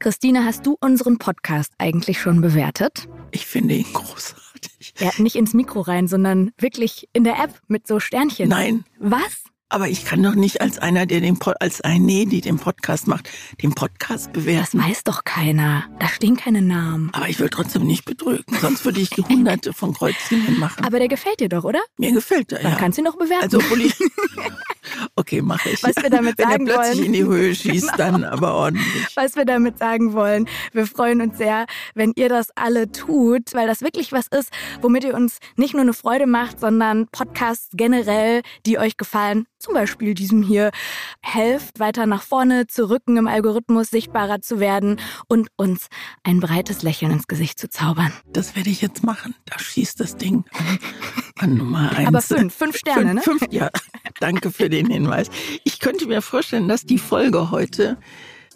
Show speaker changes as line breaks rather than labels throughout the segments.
Christine, hast du unseren Podcast eigentlich schon bewertet?
Ich finde ihn großartig.
Ja, nicht ins Mikro rein, sondern wirklich in der App mit so Sternchen.
Nein.
Was?
Aber ich kann doch nicht als einer, der den Pod als eine, die den Podcast macht, den Podcast
Das
bewerten.
weiß doch keiner. Da stehen keine Namen.
Aber ich will trotzdem nicht betrügen, sonst würde ich hunderte von Kreuzchen hinmachen.
Aber der gefällt dir doch, oder?
Mir gefällt er,
Dann
ja.
kannst du ihn noch bewerten.
Also, ich. Okay, mache ich.
Was wir damit
Wenn
sagen
er plötzlich
wollen. Genau.
in die Höhe schießt, dann aber ordentlich.
was wir damit sagen wollen. Wir freuen uns sehr, wenn ihr das alle tut, weil das wirklich was ist, womit ihr uns nicht nur eine Freude macht, sondern Podcasts generell, die euch gefallen, zum Beispiel diesem hier, helft weiter nach vorne zu rücken, im Algorithmus sichtbarer zu werden und uns ein breites Lächeln ins Gesicht zu zaubern.
Das werde ich jetzt machen. Da schießt das Ding an, Nummer eins.
Aber fünf, fünf Sterne, ne?
fünf, Fünf, ja. Danke für den Hinweis. Ich könnte mir vorstellen, dass die Folge heute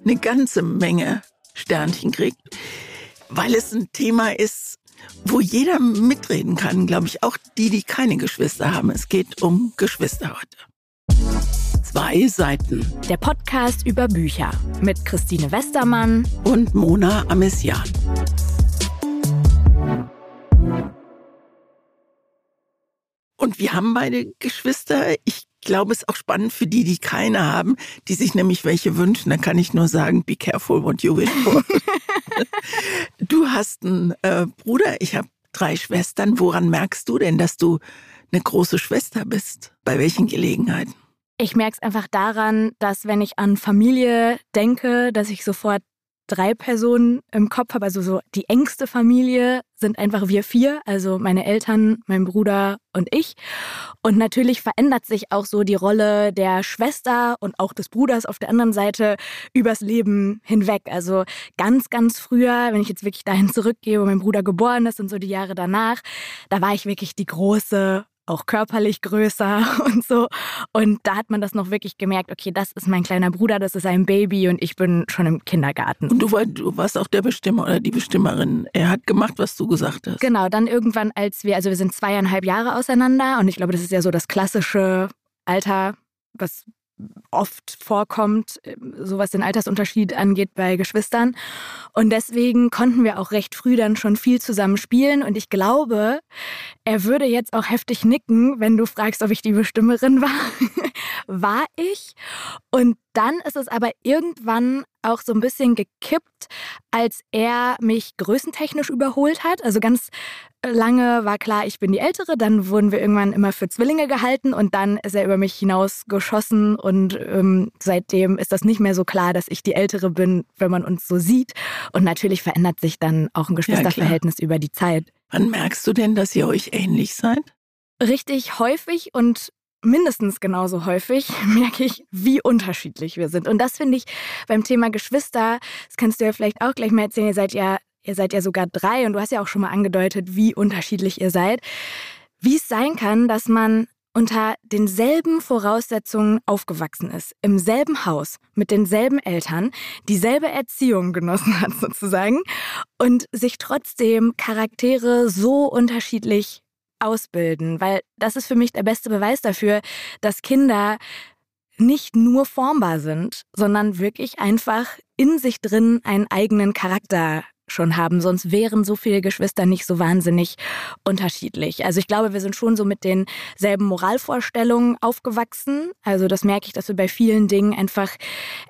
eine ganze Menge Sternchen kriegt, weil es ein Thema ist, wo jeder mitreden kann, glaube ich, auch die, die keine Geschwister haben. Es geht um Geschwister heute. Zwei Seiten
Der Podcast über Bücher mit Christine Westermann.
und Mona Amesian. Und wir haben beide Geschwister. Ich glaube, es ist auch spannend für die, die keine haben, die sich nämlich welche wünschen. Da kann ich nur sagen, be careful what you wish for. du hast einen äh, Bruder, ich habe drei Schwestern. Woran merkst du denn, dass du eine große Schwester bist? Bei welchen Gelegenheiten?
Ich merke es einfach daran, dass wenn ich an Familie denke, dass ich sofort drei Personen im Kopf habe. Also so die engste Familie sind einfach wir vier, also meine Eltern, mein Bruder und ich. Und natürlich verändert sich auch so die Rolle der Schwester und auch des Bruders auf der anderen Seite übers Leben hinweg. Also ganz, ganz früher, wenn ich jetzt wirklich dahin zurückgehe, wo mein Bruder geboren ist und so die Jahre danach, da war ich wirklich die große auch körperlich größer und so. Und da hat man das noch wirklich gemerkt, okay, das ist mein kleiner Bruder, das ist ein Baby und ich bin schon im Kindergarten.
Und du, war, du warst auch der Bestimmer oder die Bestimmerin. Er hat gemacht, was du gesagt hast.
Genau, dann irgendwann, als wir, also wir sind zweieinhalb Jahre auseinander und ich glaube, das ist ja so das klassische Alter, was oft vorkommt, so was den Altersunterschied angeht bei Geschwistern. Und deswegen konnten wir auch recht früh dann schon viel zusammen spielen. Und ich glaube, er würde jetzt auch heftig nicken, wenn du fragst, ob ich die Bestimmerin war. war ich. Und dann ist es aber irgendwann auch so ein bisschen gekippt, als er mich größentechnisch überholt hat. Also ganz lange war klar, ich bin die Ältere. Dann wurden wir irgendwann immer für Zwillinge gehalten und dann ist er über mich hinausgeschossen und ähm, seitdem ist das nicht mehr so klar, dass ich die Ältere bin, wenn man uns so sieht. Und natürlich verändert sich dann auch ein Geschwisterverhältnis ja, über die Zeit.
Wann merkst du denn, dass ihr euch ähnlich seid?
Richtig häufig und mindestens genauso häufig merke ich, wie unterschiedlich wir sind. Und das finde ich beim Thema Geschwister, das kannst du ja vielleicht auch gleich mal erzählen, ihr seid ja, ihr seid ja sogar drei und du hast ja auch schon mal angedeutet, wie unterschiedlich ihr seid. Wie es sein kann, dass man unter denselben Voraussetzungen aufgewachsen ist, im selben Haus, mit denselben Eltern, dieselbe Erziehung genossen hat sozusagen und sich trotzdem Charaktere so unterschiedlich ausbilden, weil das ist für mich der beste Beweis dafür, dass Kinder nicht nur formbar sind, sondern wirklich einfach in sich drin einen eigenen Charakter schon haben, sonst wären so viele Geschwister nicht so wahnsinnig unterschiedlich. Also ich glaube, wir sind schon so mit denselben Moralvorstellungen aufgewachsen. Also das merke ich, dass wir bei vielen Dingen einfach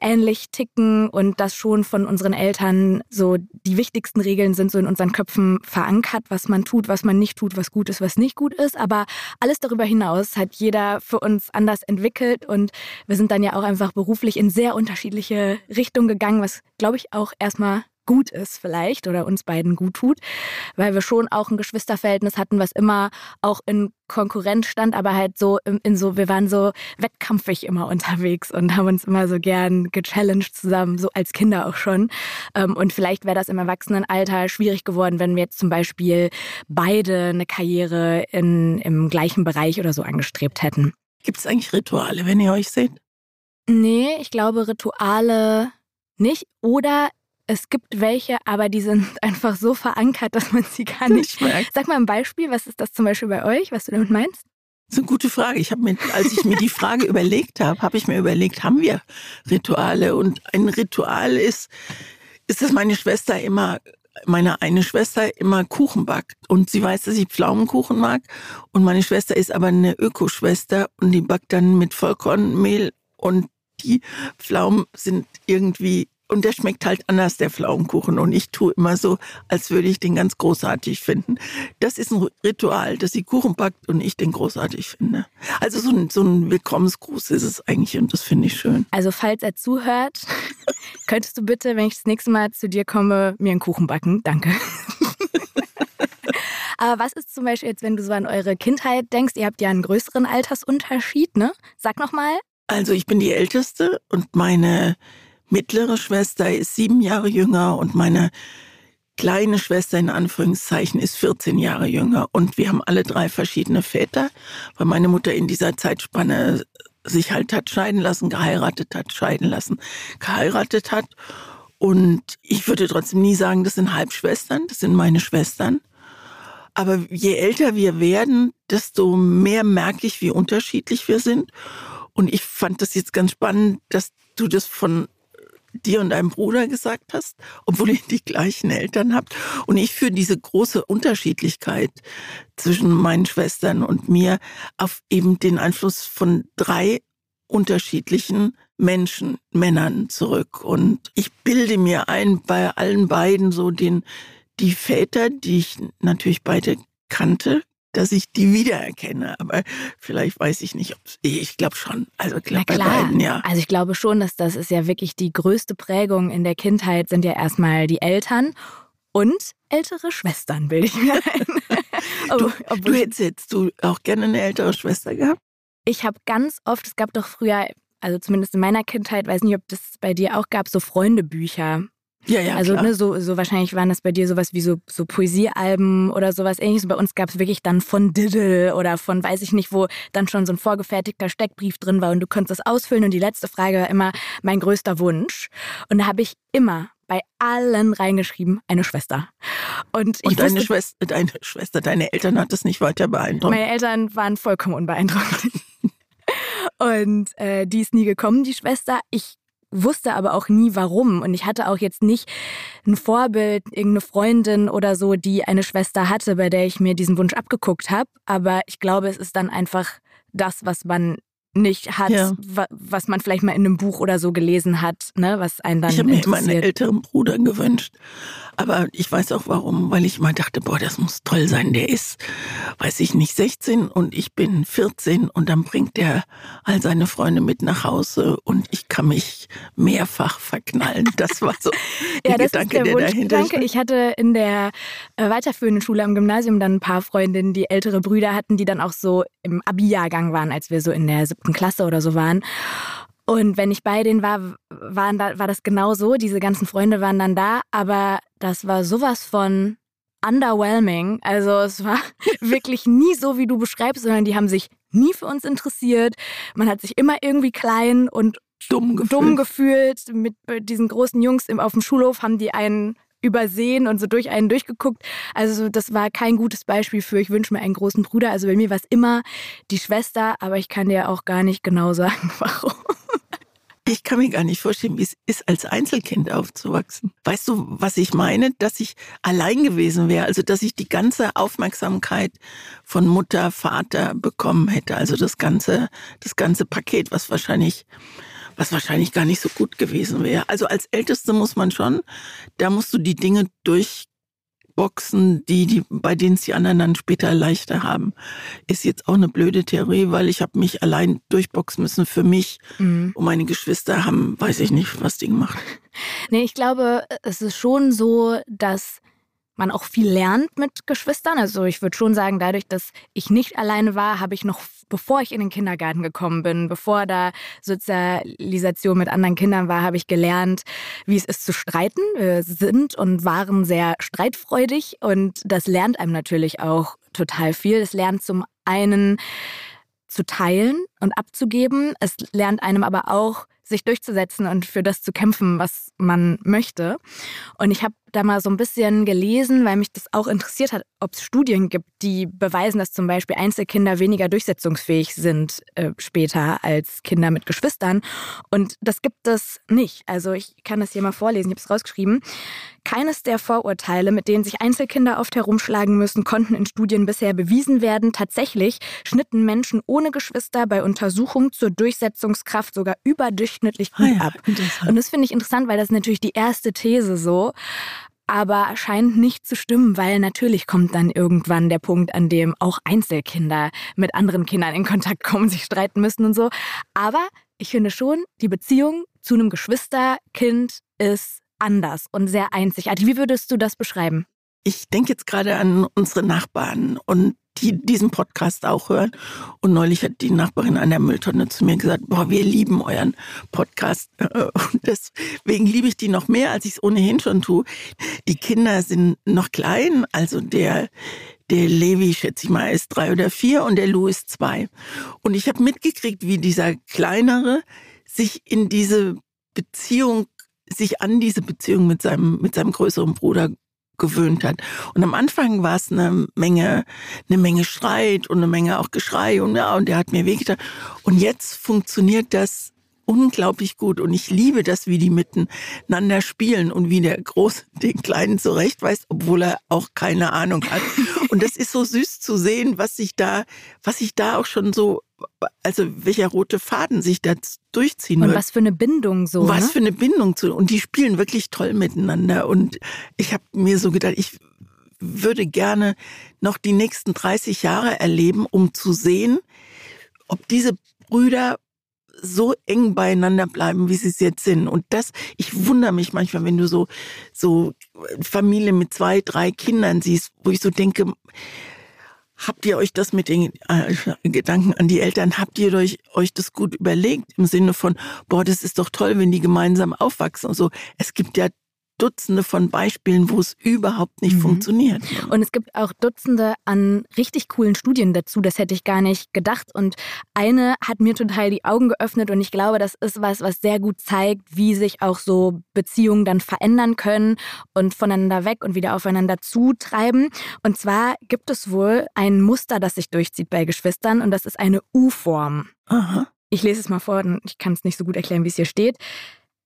ähnlich ticken und das schon von unseren Eltern so die wichtigsten Regeln sind so in unseren Köpfen verankert, was man tut, was man nicht tut, was gut ist, was nicht gut ist. Aber alles darüber hinaus hat jeder für uns anders entwickelt und wir sind dann ja auch einfach beruflich in sehr unterschiedliche Richtungen gegangen, was glaube ich auch erstmal gut ist vielleicht oder uns beiden gut tut, weil wir schon auch ein Geschwisterverhältnis hatten, was immer auch in Konkurrenz stand, aber halt so in, in so, wir waren so wettkampfig immer unterwegs und haben uns immer so gern gechallenged zusammen, so als Kinder auch schon. Ähm, Und vielleicht wäre das im Erwachsenenalter schwierig geworden, wenn wir jetzt zum Beispiel beide eine Karriere in, im gleichen Bereich oder so angestrebt hätten.
Gibt es eigentlich Rituale, wenn ihr euch seht?
Nee, ich glaube Rituale nicht. Oder es gibt welche, aber die sind einfach so verankert, dass man sie gar nicht
merkt.
Sag mal ein Beispiel, was ist das zum Beispiel bei euch, was du damit meinst?
Das ist eine gute Frage. Ich habe mir, als ich mir die Frage überlegt habe, habe ich mir überlegt, haben wir Rituale? Und ein Ritual ist, ist, dass meine Schwester immer meine eine Schwester immer Kuchen backt und sie weiß, dass ich Pflaumenkuchen mag und meine Schwester ist aber eine Ökoschwester und die backt dann mit Vollkornmehl und die Pflaumen sind irgendwie und der schmeckt halt anders, der Pflaumenkuchen. Und ich tue immer so, als würde ich den ganz großartig finden. Das ist ein Ritual, dass sie Kuchen backt und ich den großartig finde. Also so ein, so ein Willkommensgruß ist es eigentlich und das finde ich schön.
Also falls er zuhört, könntest du bitte, wenn ich das nächste Mal zu dir komme, mir einen Kuchen backen? Danke. Aber was ist zum Beispiel jetzt, wenn du so an eure Kindheit denkst? Ihr habt ja einen größeren Altersunterschied, ne? Sag nochmal.
Also ich bin die Älteste und meine mittlere Schwester ist sieben Jahre jünger und meine kleine Schwester in Anführungszeichen ist 14 Jahre jünger. Und wir haben alle drei verschiedene Väter, weil meine Mutter in dieser Zeitspanne sich halt hat scheiden lassen, geheiratet hat, scheiden lassen, geheiratet hat. Und ich würde trotzdem nie sagen, das sind Halbschwestern, das sind meine Schwestern. Aber je älter wir werden, desto mehr merke ich, wie unterschiedlich wir sind. Und ich fand das jetzt ganz spannend, dass du das von dir und deinem Bruder gesagt hast, obwohl ihr die gleichen Eltern habt. Und ich führe diese große Unterschiedlichkeit zwischen meinen Schwestern und mir auf eben den Einfluss von drei unterschiedlichen Menschen, Männern zurück. Und ich bilde mir ein, bei allen beiden so den, die Väter, die ich natürlich beide kannte, dass ich die wiedererkenne. Aber vielleicht weiß ich nicht, ob ich glaube schon. Also ich glaube bei beiden, ja.
Also ich glaube schon, dass das ist ja wirklich die größte Prägung in der Kindheit sind ja erstmal die Eltern und ältere Schwestern, will ich mir ein.
du, du hättest jetzt du auch gerne eine ältere Schwester gehabt?
Ich habe ganz oft, es gab doch früher, also zumindest in meiner Kindheit, weiß nicht, ob das bei dir auch gab, so Freundebücher.
Ja, ja.
Also ne, so, so wahrscheinlich waren das bei dir sowas wie so, so Poesiealben oder sowas ähnliches. Bei uns gab es wirklich dann von Diddle oder von weiß ich nicht, wo dann schon so ein vorgefertigter Steckbrief drin war und du konntest das ausfüllen. Und die letzte Frage war immer mein größter Wunsch. Und da habe ich immer bei allen reingeschrieben, eine Schwester. Und,
und deine, wusste, Schwester, deine Schwester, deine Eltern hat das nicht weiter beeindruckt?
Meine Eltern waren vollkommen unbeeindruckt. Und äh, die ist nie gekommen, die Schwester. Ich wusste aber auch nie warum. Und ich hatte auch jetzt nicht ein Vorbild, irgendeine Freundin oder so, die eine Schwester hatte, bei der ich mir diesen Wunsch abgeguckt habe. Aber ich glaube, es ist dann einfach das, was man nicht hat, ja. was man vielleicht mal in einem Buch oder so gelesen hat, ne, was einen dann
Ich habe mir meinen älteren Bruder gewünscht, aber ich weiß auch warum, weil ich mal dachte, boah, das muss toll sein. Der ist, weiß ich nicht, 16 und ich bin 14 und dann bringt er all seine Freunde mit nach Hause und ich kann mich mehrfach verknallen. Das war so
ja,
der
Gedanke, der, der dahinter Danke. Ich hatte in der äh, weiterführenden Schule am Gymnasium dann ein paar Freundinnen, die ältere Brüder hatten, die dann auch so im Abi-Jahrgang waren, als wir so in der siebten Klasse oder so waren. Und wenn ich bei denen war, waren da, war das genau so. Diese ganzen Freunde waren dann da, aber das war sowas von underwhelming. Also es war wirklich nie so, wie du beschreibst, sondern die haben sich nie für uns interessiert. Man hat sich immer irgendwie klein und
dumm gefühlt.
Dumm gefühlt. Mit diesen großen Jungs auf dem Schulhof haben die einen übersehen und so durch einen durchgeguckt. Also das war kein gutes Beispiel für, ich wünsche mir einen großen Bruder. Also bei mir war es immer die Schwester, aber ich kann dir auch gar nicht genau sagen, warum.
Ich kann mir gar nicht vorstellen, wie es ist, als Einzelkind aufzuwachsen. Weißt du, was ich meine? Dass ich allein gewesen wäre, also dass ich die ganze Aufmerksamkeit von Mutter, Vater bekommen hätte, also das ganze, das ganze Paket, was wahrscheinlich was wahrscheinlich gar nicht so gut gewesen wäre. Also als Älteste muss man schon, da musst du die Dinge durchboxen, die, die, bei denen es die anderen dann später leichter haben. Ist jetzt auch eine blöde Theorie, weil ich habe mich allein durchboxen müssen für mich. Mhm. Und meine Geschwister haben, weiß ich nicht, was die gemacht.
Nee, ich glaube, es ist schon so, dass man auch viel lernt mit Geschwistern. Also ich würde schon sagen, dadurch, dass ich nicht alleine war, habe ich noch, bevor ich in den Kindergarten gekommen bin, bevor da Sozialisation mit anderen Kindern war, habe ich gelernt, wie es ist zu streiten. Wir sind und waren sehr streitfreudig und das lernt einem natürlich auch total viel. Es lernt zum einen zu teilen und abzugeben. Es lernt einem aber auch, sich durchzusetzen und für das zu kämpfen, was man möchte. Und ich habe da mal so ein bisschen gelesen, weil mich das auch interessiert hat, ob es Studien gibt, die beweisen, dass zum Beispiel Einzelkinder weniger durchsetzungsfähig sind äh, später als Kinder mit Geschwistern. Und das gibt es nicht. Also ich kann das hier mal vorlesen, ich habe es rausgeschrieben. Keines der Vorurteile, mit denen sich Einzelkinder oft herumschlagen müssen, konnten in Studien bisher bewiesen werden. Tatsächlich schnitten Menschen ohne Geschwister bei Untersuchungen zur Durchsetzungskraft sogar überdurchschnittlich gut ah ja, ab. Und das finde ich interessant, weil das ist natürlich die erste These so aber scheint nicht zu stimmen, weil natürlich kommt dann irgendwann der Punkt, an dem auch Einzelkinder mit anderen Kindern in Kontakt kommen, sich streiten müssen und so. Aber ich finde schon, die Beziehung zu einem Geschwisterkind ist anders und sehr einzigartig. Wie würdest du das beschreiben?
Ich denke jetzt gerade an unsere Nachbarn und die diesen Podcast auch hören. Und neulich hat die Nachbarin an der Mülltonne zu mir gesagt, boah, wir lieben euren Podcast. Und deswegen liebe ich die noch mehr, als ich es ohnehin schon tue. Die Kinder sind noch klein, also der, der Levi, schätze ich mal, ist drei oder vier und der Lou ist zwei. Und ich habe mitgekriegt, wie dieser Kleinere sich in diese Beziehung sich an diese Beziehung mit seinem, mit seinem größeren Bruder gewöhnt hat. Und am Anfang war es eine Menge, eine Menge Streit und eine Menge auch Geschrei und ja, und der hat mir wehgetan. Und jetzt funktioniert das unglaublich gut und ich liebe das, wie die miteinander spielen und wie der Große den Kleinen zurecht weiß, obwohl er auch keine Ahnung hat. Und das ist so süß zu sehen, was sich da, was sich da auch schon so also welcher rote Faden sich da durchziehen
und
wird.
Und was für eine Bindung so.
Was
ne?
für eine Bindung zu. Und die spielen wirklich toll miteinander. Und ich habe mir so gedacht, ich würde gerne noch die nächsten 30 Jahre erleben, um zu sehen, ob diese Brüder so eng beieinander bleiben, wie sie es jetzt sind. Und das, ich wundere mich manchmal, wenn du so, so Familie mit zwei, drei Kindern siehst, wo ich so denke, Habt ihr euch das mit den äh, Gedanken an die Eltern, habt ihr euch, euch das gut überlegt im Sinne von, boah, das ist doch toll, wenn die gemeinsam aufwachsen und so. Es gibt ja Dutzende von Beispielen, wo es überhaupt nicht mhm. funktioniert.
Und es gibt auch Dutzende an richtig coolen Studien dazu. Das hätte ich gar nicht gedacht. Und eine hat mir total die Augen geöffnet. Und ich glaube, das ist was, was sehr gut zeigt, wie sich auch so Beziehungen dann verändern können und voneinander weg und wieder aufeinander zutreiben. Und zwar gibt es wohl ein Muster, das sich durchzieht bei Geschwistern. Und das ist eine U-Form. Ich lese es mal vor, ich kann es nicht so gut erklären, wie es hier steht.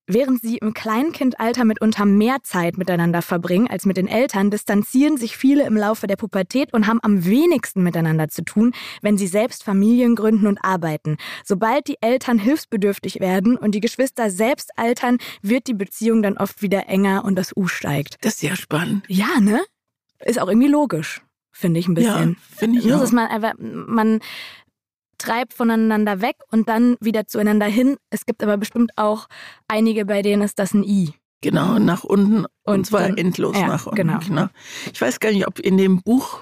Während sie im Kleinkindalter mitunter mehr Zeit miteinander verbringen als mit den Eltern, distanzieren sich viele im Laufe der Pubertät und haben am wenigsten miteinander zu tun, wenn sie selbst Familien gründen und arbeiten. Sobald die Eltern hilfsbedürftig werden und die Geschwister selbst altern, wird die Beziehung dann oft wieder enger und das U steigt.
Das ist ja spannend.
Ja, ne? Ist auch irgendwie logisch finde ich ein bisschen.
Ja, finde ich
Nur,
auch.
Dass man einfach, man treibt voneinander weg und dann wieder zueinander hin. Es gibt aber bestimmt auch einige, bei denen ist das ein I.
Genau, nach unten und, und zwar dann, endlos ja, nach unten. Genau. genau. Ich weiß gar nicht, ob in dem Buch,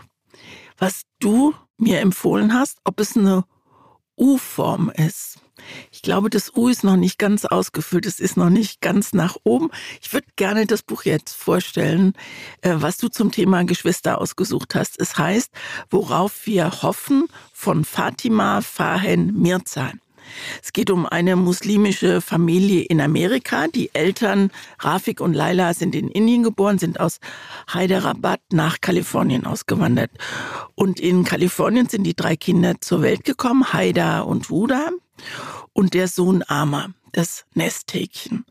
was du mir empfohlen hast, ob es eine U-Form ist. Ich glaube, das U ist noch nicht ganz ausgefüllt. Es ist noch nicht ganz nach oben. Ich würde gerne das Buch jetzt vorstellen, äh, was du zum Thema Geschwister ausgesucht hast. Es heißt, worauf wir hoffen von Fatima Fahen Mirzan. Es geht um eine muslimische Familie in Amerika. Die Eltern Rafik und Laila sind in Indien geboren, sind aus Hyderabad nach Kalifornien ausgewandert. Und in Kalifornien sind die drei Kinder zur Welt gekommen, Haida und Wuda und der Sohn Ama das Nesthäkchen.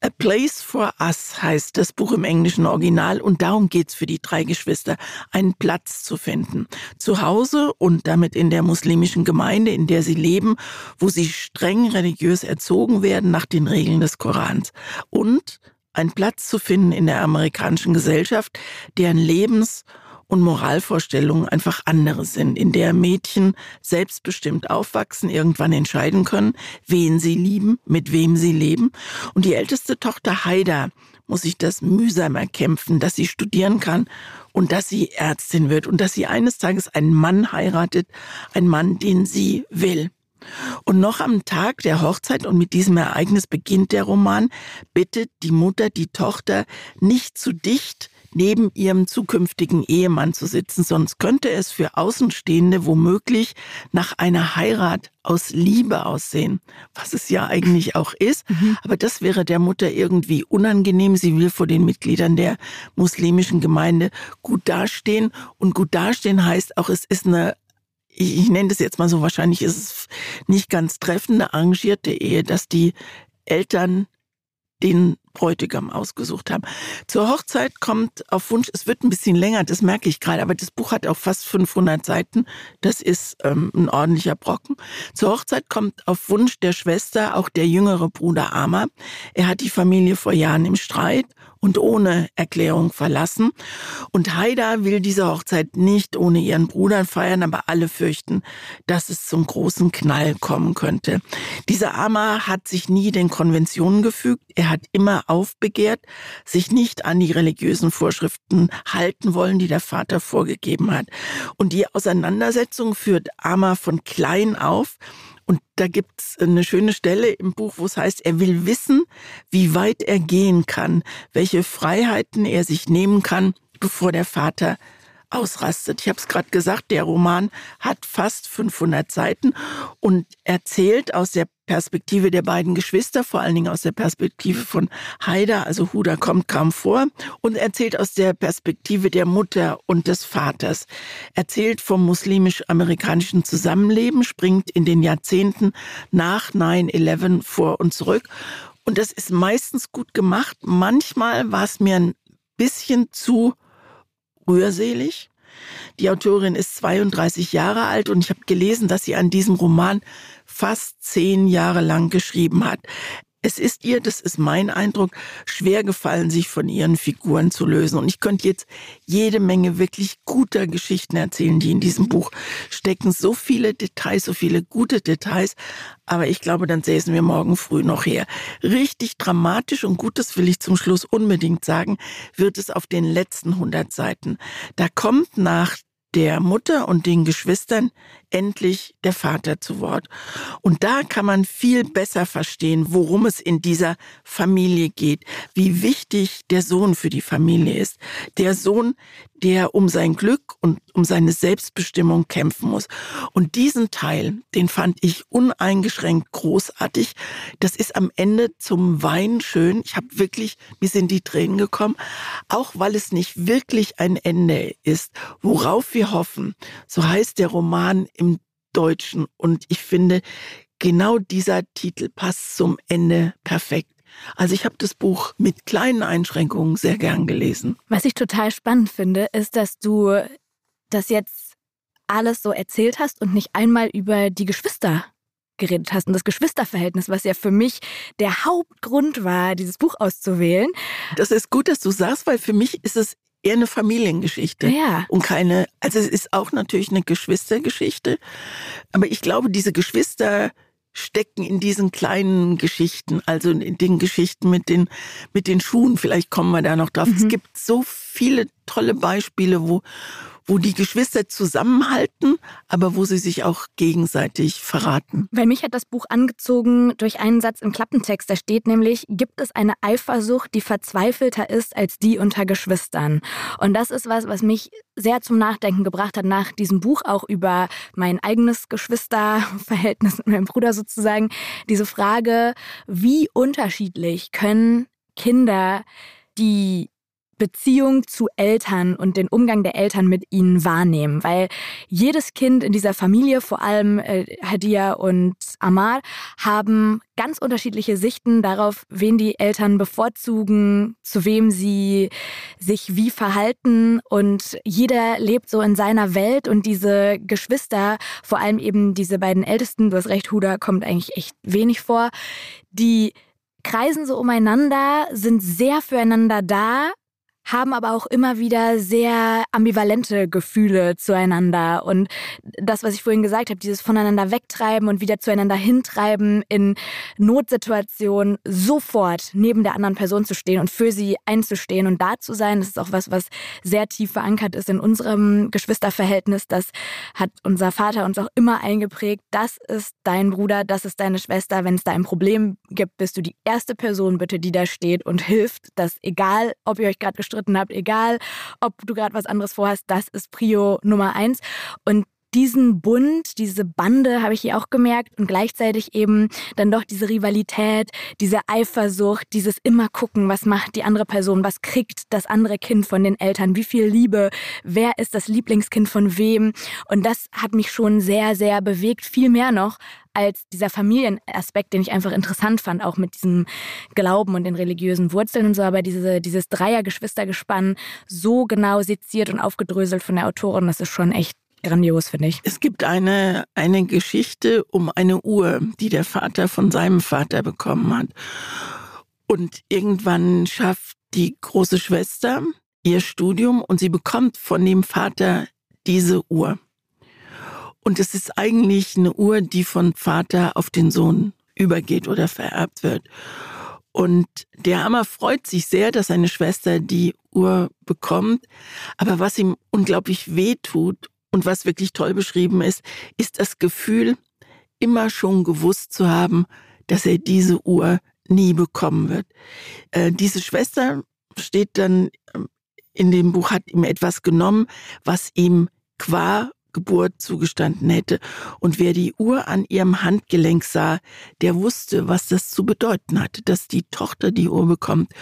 A Place for Us heißt das Buch im englischen Original und darum geht's für die drei Geschwister, einen Platz zu finden. Zu Hause und damit in der muslimischen Gemeinde, in der sie leben, wo sie streng religiös erzogen werden nach den Regeln des Korans. Und einen Platz zu finden in der amerikanischen Gesellschaft, deren Lebens- und Moralvorstellungen einfach andere sind, in der Mädchen selbstbestimmt aufwachsen, irgendwann entscheiden können, wen sie lieben, mit wem sie leben. Und die älteste Tochter Haida muss sich das mühsam erkämpfen, dass sie studieren kann und dass sie Ärztin wird und dass sie eines Tages einen Mann heiratet, einen Mann, den sie will. Und noch am Tag der Hochzeit und mit diesem Ereignis beginnt der Roman, bittet die Mutter die Tochter nicht zu dicht neben ihrem zukünftigen Ehemann zu sitzen, sonst könnte es für Außenstehende womöglich nach einer Heirat aus Liebe aussehen, was es ja eigentlich auch ist. Mhm. Aber das wäre der Mutter irgendwie unangenehm. Sie will vor den Mitgliedern der muslimischen Gemeinde gut dastehen. Und gut dastehen heißt auch, es ist eine ich, ich nenne das jetzt mal so, wahrscheinlich ist es nicht ganz treffende, arrangierte Ehe, dass die Eltern den Bräutigam ausgesucht haben. Zur Hochzeit kommt auf Wunsch, es wird ein bisschen länger, das merke ich gerade, aber das Buch hat auch fast 500 Seiten. Das ist ähm, ein ordentlicher Brocken. Zur Hochzeit kommt auf Wunsch der Schwester auch der jüngere Bruder Amar. Er hat die Familie vor Jahren im Streit und ohne Erklärung verlassen. Und Haida will diese Hochzeit nicht ohne ihren Bruder feiern, aber alle fürchten, dass es zum großen Knall kommen könnte. Dieser Amar hat sich nie den Konventionen gefügt. Er hat immer aufbegehrt, sich nicht an die religiösen Vorschriften halten wollen, die der Vater vorgegeben hat. Und die Auseinandersetzung führt Ama von klein auf. Und da gibt's eine schöne Stelle im Buch, wo es heißt, er will wissen, wie weit er gehen kann, welche Freiheiten er sich nehmen kann, bevor der Vater ausrastet. Ich habe es gerade gesagt, der Roman hat fast 500 Seiten und erzählt aus der Perspektive der beiden Geschwister, vor allen Dingen aus der Perspektive von Haida, also Huda kommt kaum vor, und erzählt aus der Perspektive der Mutter und des Vaters. Erzählt vom muslimisch-amerikanischen Zusammenleben, springt in den Jahrzehnten nach 9-11 vor und zurück. Und das ist meistens gut gemacht. Manchmal war es mir ein bisschen zu rührselig. Die Autorin ist 32 Jahre alt und ich habe gelesen, dass sie an diesem Roman fast zehn Jahre lang geschrieben hat. Es ist ihr, das ist mein Eindruck, schwer gefallen, sich von ihren Figuren zu lösen. Und ich könnte jetzt jede Menge wirklich guter Geschichten erzählen, die in diesem Buch stecken. So viele Details, so viele gute Details. Aber ich glaube, dann säßen wir morgen früh noch her. Richtig dramatisch und gut, das will ich zum Schluss unbedingt sagen, wird es auf den letzten 100 Seiten. Da kommt nach der Mutter und den Geschwistern endlich der Vater zu Wort. Und da kann man viel besser verstehen, worum es in dieser Familie geht, wie wichtig der Sohn für die Familie ist. Der Sohn, der um sein Glück und um seine Selbstbestimmung kämpfen muss. Und diesen Teil, den fand ich uneingeschränkt großartig. Das ist am Ende zum Weinen schön. Ich habe wirklich, mir sind die Tränen gekommen, auch weil es nicht wirklich ein Ende ist, worauf wir hoffen. So heißt der Roman Deutschen. Und ich finde, genau dieser Titel passt zum Ende perfekt. Also ich habe das Buch mit kleinen Einschränkungen sehr gern gelesen.
Was ich total spannend finde, ist, dass du das jetzt alles so erzählt hast und nicht einmal über die Geschwister geredet hast und das Geschwisterverhältnis, was ja für mich der Hauptgrund war, dieses Buch auszuwählen.
Das ist gut, dass du sagst, weil für mich ist es eher eine Familiengeschichte
ja.
und keine, also es ist auch natürlich eine Geschwistergeschichte, aber ich glaube, diese Geschwister stecken in diesen kleinen Geschichten, also in den Geschichten mit den, mit den Schuhen. Vielleicht kommen wir da noch drauf. Mhm. Es gibt so viele tolle Beispiele, wo, wo die Geschwister zusammenhalten, aber wo sie sich auch gegenseitig verraten.
Weil mich hat das Buch angezogen durch einen Satz im Klappentext. Da steht nämlich, gibt es eine Eifersucht, die verzweifelter ist als die unter Geschwistern. Und das ist was, was mich sehr zum Nachdenken gebracht hat nach diesem Buch, auch über mein eigenes Geschwisterverhältnis mit meinem Bruder sozusagen. Diese Frage, wie unterschiedlich können Kinder die Beziehung zu Eltern und den Umgang der Eltern mit ihnen wahrnehmen, weil jedes Kind in dieser Familie, vor allem äh, Hadia und Amar, haben ganz unterschiedliche Sichten darauf, wen die Eltern bevorzugen, zu wem sie sich wie verhalten. Und jeder lebt so in seiner Welt und diese Geschwister, vor allem eben diese beiden Ältesten, du hast recht, Huda kommt eigentlich echt wenig vor, die kreisen so umeinander, sind sehr füreinander da, haben aber auch immer wieder sehr ambivalente Gefühle zueinander. Und das, was ich vorhin gesagt habe, dieses voneinander wegtreiben und wieder zueinander hintreiben, in Notsituationen sofort neben der anderen Person zu stehen und für sie einzustehen und da zu sein, das ist auch was, was sehr tief verankert ist in unserem Geschwisterverhältnis. Das hat unser Vater uns auch immer eingeprägt. Das ist dein Bruder, das ist deine Schwester. Wenn es da ein Problem gibt, bist du die erste Person bitte, die da steht und hilft, dass egal, ob ihr euch gerade gestritten habt, egal ob du gerade was anderes vorhast, das ist Prio Nummer eins. Und diesen Bund, diese Bande habe ich hier auch gemerkt und gleichzeitig eben dann doch diese Rivalität, diese Eifersucht, dieses immer gucken, was macht die andere Person, was kriegt das andere Kind von den Eltern, wie viel Liebe, wer ist das Lieblingskind von wem und das hat mich schon sehr, sehr bewegt, viel mehr noch als dieser Familienaspekt, den ich einfach interessant fand, auch mit diesem Glauben und den religiösen Wurzeln und so, aber diese, dieses Dreier-Geschwistergespann so genau seziert und aufgedröselt von der Autorin, das ist schon echt grandios, finde ich.
Es gibt eine, eine Geschichte um eine Uhr, die der Vater von seinem Vater bekommen hat. Und irgendwann schafft die große Schwester ihr Studium und sie bekommt von dem Vater diese Uhr. Und es ist eigentlich eine Uhr, die von Vater auf den Sohn übergeht oder vererbt wird. Und der Hammer freut sich sehr, dass seine Schwester die Uhr bekommt. Aber was ihm unglaublich weh tut und was wirklich toll beschrieben ist, ist das Gefühl, immer schon gewusst zu haben, dass er diese Uhr nie bekommen wird. Äh, diese Schwester steht dann ähm, in dem Buch, hat ihm etwas genommen, was ihm qua Geburt zugestanden hätte. Und wer die Uhr an ihrem Handgelenk sah, der wusste, was das zu bedeuten hatte, dass die Tochter die Uhr bekommt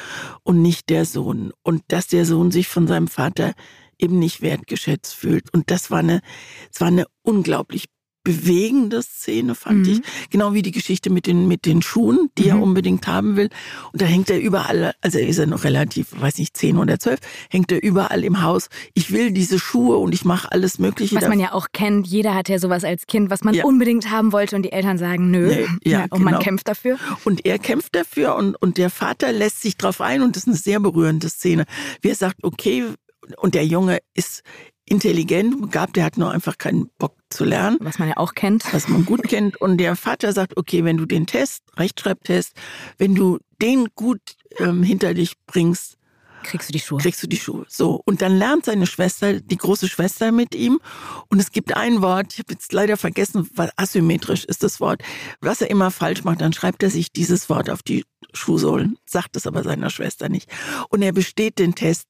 und nicht der Sohn. Und dass der Sohn sich von seinem Vater eben nicht wertgeschätzt fühlt. Und das war eine, es war eine unglaublich bewegende Szene, fand mhm. ich. Genau wie die Geschichte mit den, mit den Schuhen, die mhm. er unbedingt haben will. Und da hängt er überall, also er ist ja noch relativ, weiß nicht, zehn oder zwölf, hängt er überall im Haus. Ich will diese Schuhe und ich mache alles Mögliche.
Was man ja auch kennt, jeder hat ja sowas als Kind, was man ja. unbedingt haben wollte und die Eltern sagen, nö. Nee, ja, ja, und genau. man kämpft dafür.
Und er kämpft dafür und, und der Vater lässt sich drauf ein und das ist eine sehr berührende Szene. Wie er sagt, okay, und der Junge ist intelligent, begabt, der hat nur einfach keinen Bock zu lernen.
Was man ja auch kennt.
Was man gut kennt. Und der Vater sagt, okay, wenn du den Test, Rechtschreibtest, wenn du den gut ähm, hinter dich bringst,
kriegst du die Schuhe.
Kriegst du die Schuhe. So. Und dann lernt seine Schwester, die große Schwester mit ihm. Und es gibt ein Wort, ich habe jetzt leider vergessen, weil asymmetrisch ist das Wort. Was er immer falsch macht, dann schreibt er sich dieses Wort auf die Schuhsohlen, sagt es aber seiner Schwester nicht. Und er besteht den Test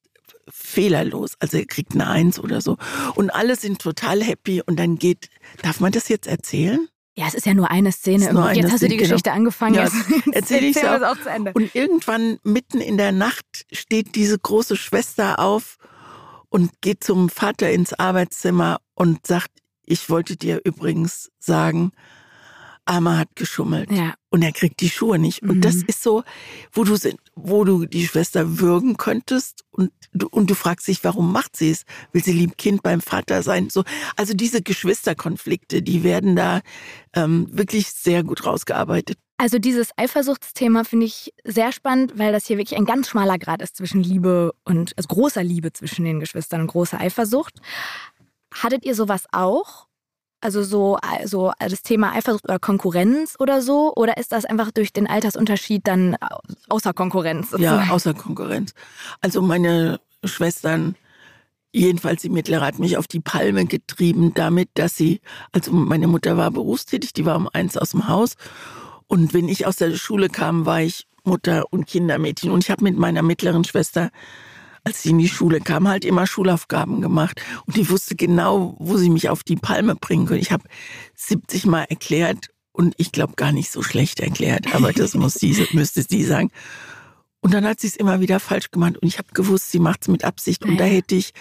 fehlerlos. Also er kriegt eine Eins oder so. Und alle sind total happy und dann geht, darf man das jetzt erzählen?
Ja, es ist ja nur eine Szene. Nur jetzt hast du die genau. Geschichte genau. angefangen. Ja,
erzähle ich es auch. zu Ende. Und irgendwann mitten in der Nacht steht diese große Schwester auf und geht zum Vater ins Arbeitszimmer und sagt, ich wollte dir übrigens sagen, Armer hat geschummelt. Ja. Und er kriegt die Schuhe nicht. Und mhm. das ist so, wo du wo du die Schwester würgen könntest und du, und du fragst dich, warum macht sie es? Will sie lieb Kind beim Vater sein? So, also diese Geschwisterkonflikte, die werden da ähm, wirklich sehr gut rausgearbeitet.
Also dieses Eifersuchtsthema finde ich sehr spannend, weil das hier wirklich ein ganz schmaler Grad ist zwischen Liebe und also großer Liebe zwischen den Geschwistern und großer Eifersucht. Hattet ihr sowas auch? Also so also das Thema Eifersucht oder Konkurrenz oder so? Oder ist das einfach durch den Altersunterschied dann außer Konkurrenz?
Sozusagen? Ja, außer Konkurrenz. Also meine Schwestern, jedenfalls die mittlere, hat mich auf die Palme getrieben damit, dass sie, also meine Mutter war berufstätig, die war um eins aus dem Haus. Und wenn ich aus der Schule kam, war ich Mutter und Kindermädchen. Und ich habe mit meiner mittleren Schwester als sie in die Schule kam, halt immer Schulaufgaben gemacht. Und die wusste genau, wo sie mich auf die Palme bringen können. Ich habe 70 Mal erklärt und ich glaube gar nicht so schlecht erklärt, aber das muss sie, müsste sie sagen. Und dann hat sie es immer wieder falsch gemacht und ich habe gewusst, sie macht es mit Absicht. Und da hätte ich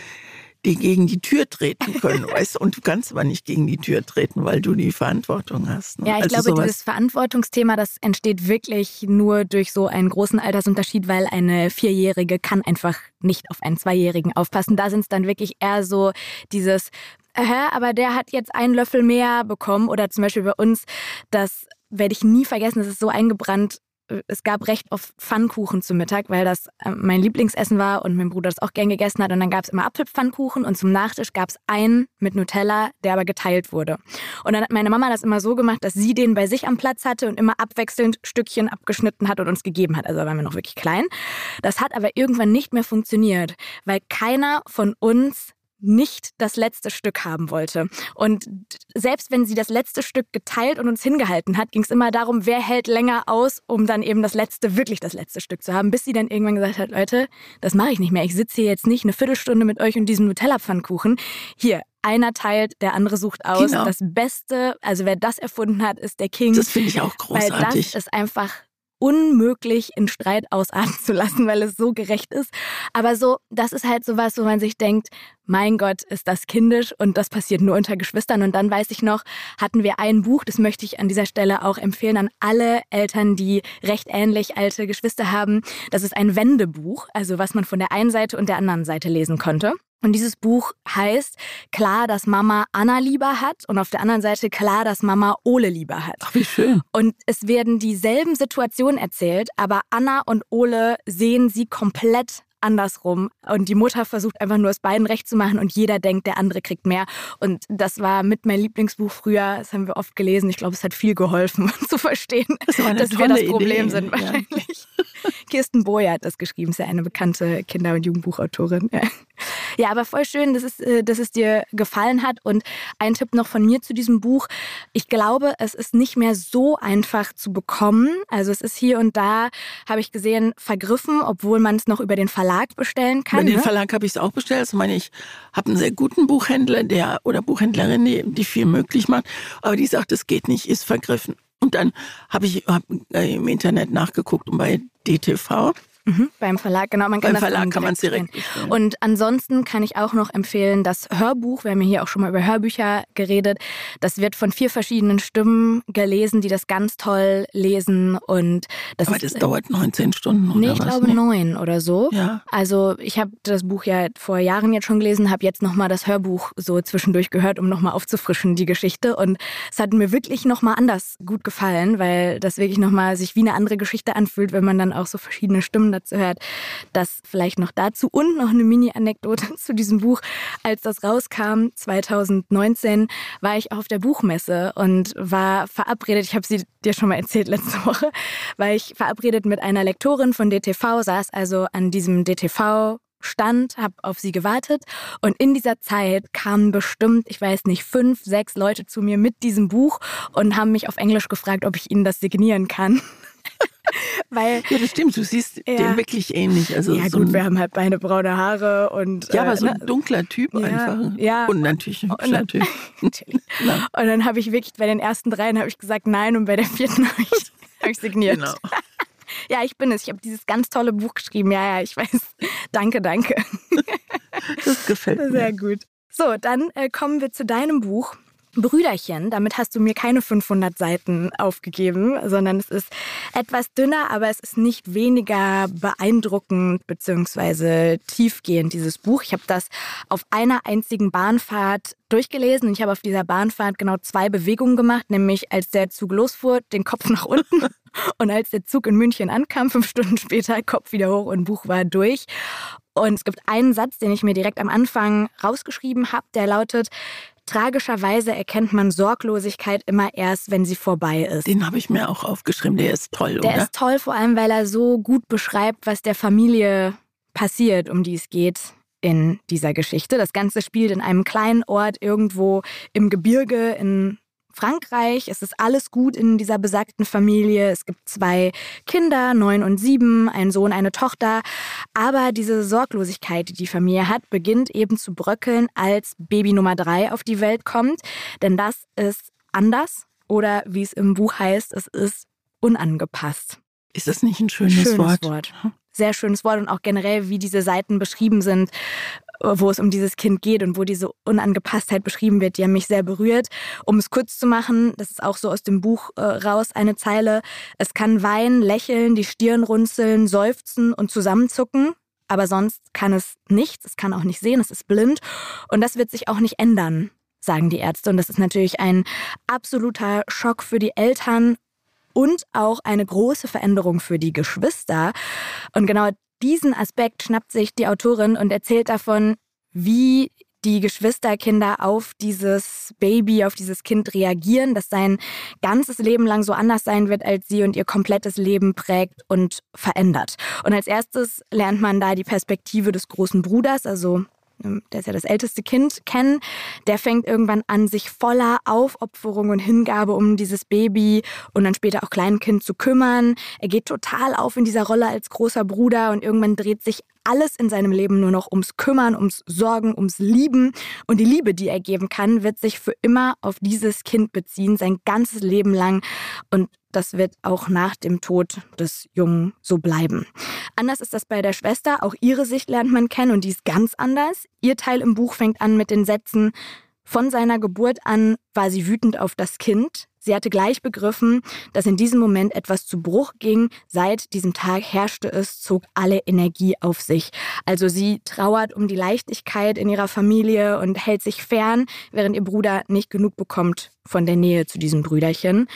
die gegen die Tür treten können, weißt du? Und du kannst aber nicht gegen die Tür treten, weil du die Verantwortung hast.
Ne? Ja, ich also glaube, sowas dieses Verantwortungsthema, das entsteht wirklich nur durch so einen großen Altersunterschied, weil eine Vierjährige kann einfach nicht auf einen Zweijährigen aufpassen. Da sind es dann wirklich eher so dieses, äh, aber der hat jetzt einen Löffel mehr bekommen oder zum Beispiel bei uns, das werde ich nie vergessen, das ist so eingebrannt, es gab recht oft Pfannkuchen zum Mittag, weil das äh, mein Lieblingsessen war und mein Bruder das auch gern gegessen hat. Und dann gab es immer Apfelpfannkuchen und zum Nachtisch gab es einen mit Nutella, der aber geteilt wurde. Und dann hat meine Mama das immer so gemacht, dass sie den bei sich am Platz hatte und immer abwechselnd Stückchen abgeschnitten hat und uns gegeben hat. Also waren wir noch wirklich klein. Das hat aber irgendwann nicht mehr funktioniert, weil keiner von uns nicht das letzte Stück haben wollte. Und selbst wenn sie das letzte Stück geteilt und uns hingehalten hat, ging es immer darum, wer hält länger aus, um dann eben das letzte, wirklich das letzte Stück zu haben, bis sie dann irgendwann gesagt hat, Leute, das mache ich nicht mehr. Ich sitze hier jetzt nicht eine Viertelstunde mit euch und diesem Nutella-Pfannkuchen. Hier, einer teilt, der andere sucht aus. Genau. Das Beste, also wer das erfunden hat, ist der King.
Das finde ich auch großartig.
Weil das ist einfach unmöglich in Streit ausarten zu lassen, weil es so gerecht ist. Aber so, das ist halt sowas, wo man sich denkt, mein Gott, ist das kindisch und das passiert nur unter Geschwistern. Und dann weiß ich noch, hatten wir ein Buch, das möchte ich an dieser Stelle auch empfehlen an alle Eltern, die recht ähnlich alte Geschwister haben. Das ist ein Wendebuch, also was man von der einen Seite und der anderen Seite lesen konnte. Und dieses Buch heißt Klar, dass Mama Anna lieber hat und auf der anderen Seite Klar, dass Mama Ole lieber hat.
Ach, wie schön.
Und es werden dieselben Situationen erzählt, aber Anna und Ole sehen sie komplett andersrum. Und die Mutter versucht einfach nur es beiden recht zu machen und jeder denkt, der andere kriegt mehr. Und das war mit mein Lieblingsbuch früher. Das haben wir oft gelesen. Ich glaube, es hat viel geholfen, zu verstehen, das dass wir das Problem Idee. sind wahrscheinlich. Ja. Kirsten Boyer hat das geschrieben, ist ja eine bekannte Kinder- und Jugendbuchautorin. Ja. ja, aber voll schön, dass es, äh, dass es dir gefallen hat. Und ein Tipp noch von mir zu diesem Buch. Ich glaube, es ist nicht mehr so einfach zu bekommen. Also es ist hier und da, habe ich gesehen, vergriffen, obwohl man es noch über den Verlag bestellen kann.
Bei den
ne?
Verlag habe ich es auch bestellt. Also meine ich habe einen sehr guten Buchhändler, der oder Buchhändlerin, die, die viel möglich macht. Aber die sagt, es geht nicht, ist vergriffen. Und dann habe ich hab, äh, im Internet nachgeguckt und bei DTV
Mhm, beim Verlag, genau.
Man kann beim Verlag kann man es direkt.
Bestellen. Und ansonsten kann ich auch noch empfehlen, das Hörbuch. Wir haben ja hier auch schon mal über Hörbücher geredet. Das wird von vier verschiedenen Stimmen gelesen, die das ganz toll lesen. Und das
Aber
ist,
das dauert 19 Stunden oder
Nee, ich
was?
glaube neun oder so.
Ja.
Also ich habe das Buch ja vor Jahren jetzt schon gelesen, habe jetzt nochmal das Hörbuch so zwischendurch gehört, um nochmal aufzufrischen, die Geschichte. Und es hat mir wirklich nochmal anders gut gefallen, weil das wirklich nochmal sich wie eine andere Geschichte anfühlt, wenn man dann auch so verschiedene Stimmen dazu hört. Das vielleicht noch dazu und noch eine Mini-Anekdote zu diesem Buch. Als das rauskam, 2019, war ich auf der Buchmesse und war verabredet, ich habe sie dir schon mal erzählt letzte Woche, war ich verabredet mit einer Lektorin von DTV, saß also an diesem DTV stand, habe auf sie gewartet und in dieser Zeit kamen bestimmt, ich weiß nicht, fünf, sechs Leute zu mir mit diesem Buch und haben mich auf Englisch gefragt, ob ich ihnen das signieren kann.
Weil, ja, das stimmt, du siehst ja, dem wirklich ähnlich. Also
ja,
so
gut, wir haben halt beide braune Haare und.
Ja, aber so äh, ein ne? dunkler Typ ja, einfach. Ja. Und natürlich ein hübscher Typ.
natürlich. und dann habe ich wirklich bei den ersten dreien habe ich gesagt nein und bei der vierten habe ich, hab ich signiert. Genau. Ja, ich bin es. Ich habe dieses ganz tolle Buch geschrieben. Ja, ja, ich weiß. Danke, danke.
Das gefällt mir.
Sehr gut. So, dann äh, kommen wir zu deinem Buch. Brüderchen, damit hast du mir keine 500 Seiten aufgegeben, sondern es ist etwas dünner, aber es ist nicht weniger beeindruckend bzw. tiefgehend, dieses Buch. Ich habe das auf einer einzigen Bahnfahrt durchgelesen und ich habe auf dieser Bahnfahrt genau zwei Bewegungen gemacht, nämlich als der Zug losfuhr, den Kopf nach unten und als der Zug in München ankam, fünf Stunden später, Kopf wieder hoch und Buch war durch. Und es gibt einen Satz, den ich mir direkt am Anfang rausgeschrieben habe, der lautet, Tragischerweise erkennt man Sorglosigkeit immer erst, wenn sie vorbei ist.
Den habe ich mir auch aufgeschrieben. Der ist toll,
Der
oder?
ist toll, vor allem, weil er so gut beschreibt, was der Familie passiert, um die es geht in dieser Geschichte. Das Ganze spielt in einem kleinen Ort irgendwo im Gebirge in Frankreich. Es ist alles gut in dieser besagten Familie. Es gibt zwei Kinder, neun und sieben, ein Sohn, eine Tochter. Aber diese Sorglosigkeit, die die Familie hat, beginnt eben zu bröckeln, als Baby Nummer drei auf die Welt kommt. Denn das ist anders oder wie es im Buch heißt, es ist unangepasst.
Ist das nicht ein schönes, schönes
Wort? Wort? Sehr schönes Wort und auch generell, wie diese Seiten beschrieben sind, wo es um dieses Kind geht und wo diese Unangepasstheit beschrieben wird, die haben mich sehr berührt. Um es kurz zu machen, das ist auch so aus dem Buch äh, raus eine Zeile. Es kann weinen, lächeln, die Stirn runzeln, seufzen und zusammenzucken. Aber sonst kann es nichts, es kann auch nicht sehen, es ist blind. Und das wird sich auch nicht ändern, sagen die Ärzte. Und das ist natürlich ein absoluter Schock für die Eltern und auch eine große Veränderung für die Geschwister. Und genau diesen Aspekt schnappt sich die Autorin und erzählt davon, wie die Geschwisterkinder auf dieses Baby, auf dieses Kind reagieren, das sein ganzes Leben lang so anders sein wird als sie und ihr komplettes Leben prägt und verändert. Und als erstes lernt man da die Perspektive des großen Bruders, also der ist ja das älteste Kind, kennen, der fängt irgendwann an, sich voller Aufopferung und Hingabe um dieses Baby und dann später auch Kleinkind zu kümmern. Er geht total auf in dieser Rolle als großer Bruder und irgendwann dreht sich alles in seinem Leben nur noch ums Kümmern, ums Sorgen, ums Lieben. Und die Liebe, die er geben kann, wird sich für immer auf dieses Kind beziehen, sein ganzes Leben lang. Und das wird auch nach dem Tod des Jungen so bleiben. Anders ist das bei der Schwester. Auch ihre Sicht lernt man kennen und die ist ganz anders. Ihr Teil im Buch fängt an mit den Sätzen, von seiner Geburt an war sie wütend auf das Kind. Sie hatte gleich begriffen, dass in diesem Moment etwas zu Bruch ging. Seit diesem Tag herrschte es, zog alle Energie auf sich. Also sie trauert um die Leichtigkeit in ihrer Familie und hält sich fern, während ihr Bruder nicht genug bekommt von der Nähe zu diesem Brüderchen.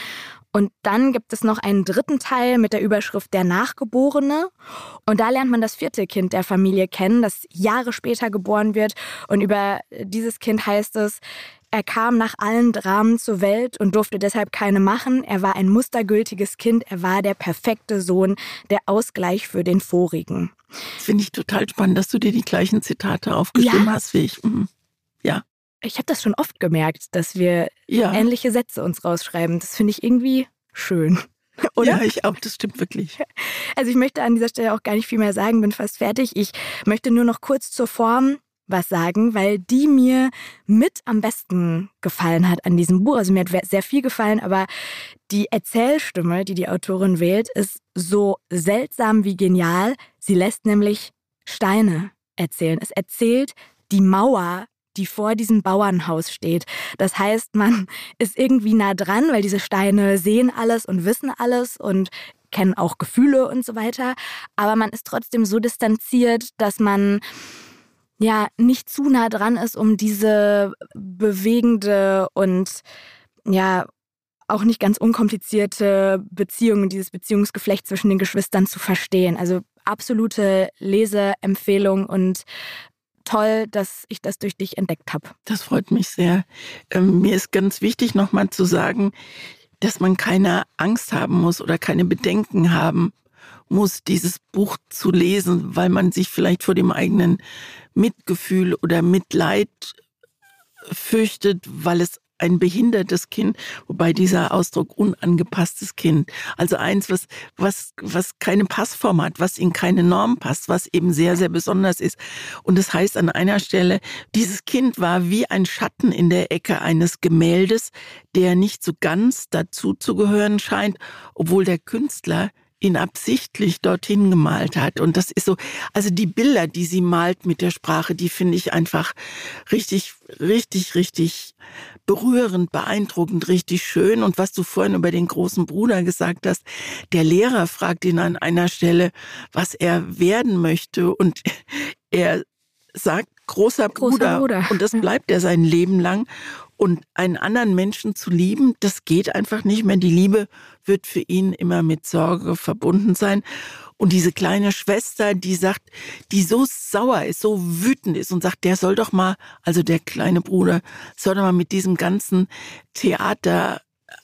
Und dann gibt es noch einen dritten Teil mit der Überschrift Der Nachgeborene. Und da lernt man das vierte Kind der Familie kennen, das Jahre später geboren wird. Und über dieses Kind heißt es, er kam nach allen Dramen zur Welt und durfte deshalb keine machen. Er war ein mustergültiges Kind. Er war der perfekte Sohn, der Ausgleich für den vorigen.
Das finde ich total spannend, dass du dir die gleichen Zitate aufgeschrieben ja. hast wie ich. Mhm.
Ich habe das schon oft gemerkt, dass wir ja. ähnliche Sätze uns rausschreiben. Das finde ich irgendwie schön.
Oder? Ja, ich auch, das stimmt wirklich.
Also ich möchte an dieser Stelle auch gar nicht viel mehr sagen, bin fast fertig. Ich möchte nur noch kurz zur Form was sagen, weil die mir mit am besten gefallen hat an diesem Buch. Also mir hat sehr viel gefallen, aber die Erzählstimme, die die Autorin wählt, ist so seltsam wie genial. Sie lässt nämlich Steine erzählen. Es erzählt die Mauer die vor diesem Bauernhaus steht. Das heißt, man ist irgendwie nah dran, weil diese Steine sehen alles und wissen alles und kennen auch Gefühle und so weiter. Aber man ist trotzdem so distanziert, dass man ja nicht zu nah dran ist, um diese bewegende und ja auch nicht ganz unkomplizierte Beziehung, dieses Beziehungsgeflecht zwischen den Geschwistern zu verstehen. Also absolute Leseempfehlung und toll, dass ich das durch dich entdeckt habe.
Das freut mich sehr. Ähm, mir ist ganz wichtig, nochmal zu sagen, dass man keine Angst haben muss oder keine Bedenken haben muss, dieses Buch zu lesen, weil man sich vielleicht vor dem eigenen Mitgefühl oder Mitleid fürchtet, weil es ein behindertes Kind, wobei dieser Ausdruck unangepasstes Kind, also eins, was, was, was keine Passform hat, was in keine Norm passt, was eben sehr, sehr besonders ist. Und das heißt an einer Stelle, dieses Kind war wie ein Schatten in der Ecke eines Gemäldes, der nicht so ganz dazu zu gehören scheint, obwohl der Künstler ihn absichtlich dorthin gemalt hat. Und das ist so, also die Bilder, die sie malt mit der Sprache, die finde ich einfach richtig, richtig, richtig berührend, beeindruckend, richtig schön. Und was du vorhin über den großen Bruder gesagt hast, der Lehrer fragt ihn an einer Stelle, was er werden möchte. Und er sagt, großer, großer Bruder. Bruder. Und das bleibt er sein Leben lang. Und einen anderen Menschen zu lieben, das geht einfach nicht mehr. Die Liebe wird für ihn immer mit Sorge verbunden sein. Und diese kleine Schwester, die sagt, die so sauer ist, so wütend ist und sagt, der soll doch mal, also der kleine Bruder, soll doch mal mit diesem ganzen Theater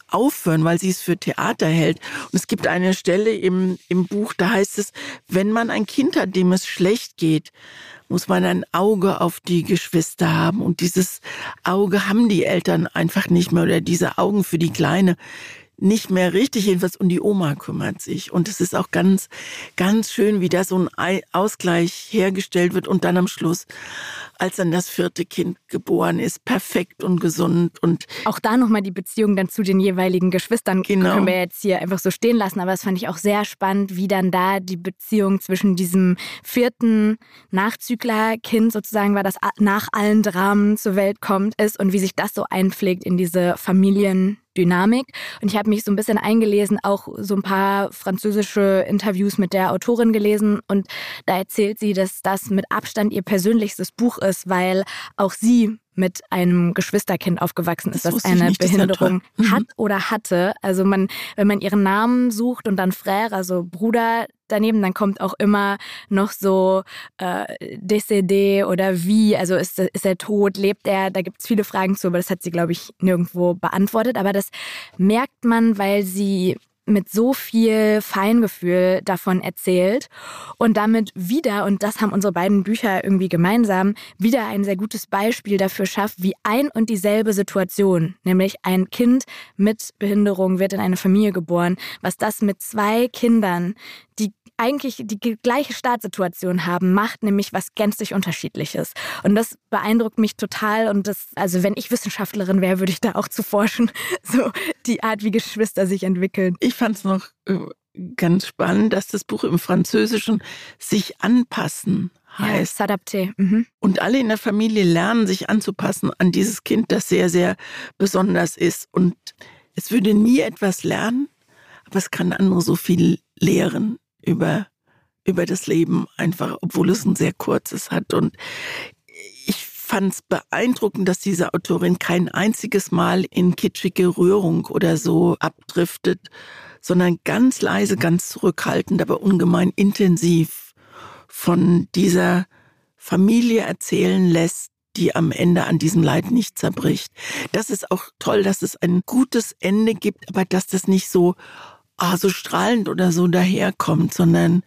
aufhören, weil sie es für Theater hält. Und es gibt eine Stelle im, im Buch, da heißt es, wenn man ein Kind hat, dem es schlecht geht, muss man ein Auge auf die Geschwister haben. Und dieses Auge haben die Eltern einfach nicht mehr oder diese Augen für die Kleine nicht mehr richtig jedenfalls und die Oma kümmert sich. Und es ist auch ganz, ganz schön, wie da so ein Ausgleich hergestellt wird und dann am Schluss, als dann das vierte Kind geboren ist, perfekt und gesund und
auch da nochmal die Beziehung dann zu den jeweiligen Geschwistern genau. können wir jetzt hier einfach so stehen lassen. Aber das fand ich auch sehr spannend, wie dann da die Beziehung zwischen diesem vierten Nachzüglerkind sozusagen war, das nach allen Dramen zur Welt kommt, ist und wie sich das so einpflegt in diese Familien Dynamik. Und ich habe mich so ein bisschen eingelesen, auch so ein paar französische Interviews mit der Autorin gelesen. Und da erzählt sie, dass das mit Abstand ihr persönlichstes Buch ist, weil auch sie mit einem Geschwisterkind aufgewachsen ist, das, das eine nicht, Behinderung das hat mhm. oder hatte. Also man, wenn man ihren Namen sucht und dann Frère, also Bruder daneben, dann kommt auch immer noch so äh, décédé oder wie, also ist, ist er tot, lebt er? Da gibt es viele Fragen zu, aber das hat sie, glaube ich, nirgendwo beantwortet. Aber das merkt man, weil sie mit so viel Feingefühl davon erzählt und damit wieder, und das haben unsere beiden Bücher irgendwie gemeinsam, wieder ein sehr gutes Beispiel dafür schafft, wie ein und dieselbe Situation, nämlich ein Kind mit Behinderung wird in eine Familie geboren, was das mit zwei Kindern, die eigentlich die gleiche Startsituation haben, macht nämlich was gänzlich unterschiedliches. Und das beeindruckt mich total. Und das, also wenn ich Wissenschaftlerin wäre, würde ich da auch zu forschen, so die Art, wie Geschwister sich entwickeln.
Ich fand es noch äh, ganz spannend, dass das Buch im Französischen sich anpassen heißt.
Ja, s'adapter. Mhm.
Und alle in der Familie lernen, sich anzupassen an dieses Kind, das sehr, sehr besonders ist. Und es würde nie etwas lernen, aber es kann andere so viel lehren über, über das Leben, einfach, obwohl es ein sehr kurzes hat. Und ich fand es beeindruckend, dass diese Autorin kein einziges Mal in kitschige Rührung oder so abdriftet, sondern ganz leise, ganz zurückhaltend, aber ungemein intensiv von dieser Familie erzählen lässt, die am Ende an diesem Leid nicht zerbricht. Das ist auch toll, dass es ein gutes Ende gibt, aber dass das nicht so ah, so strahlend oder so daherkommt, sondern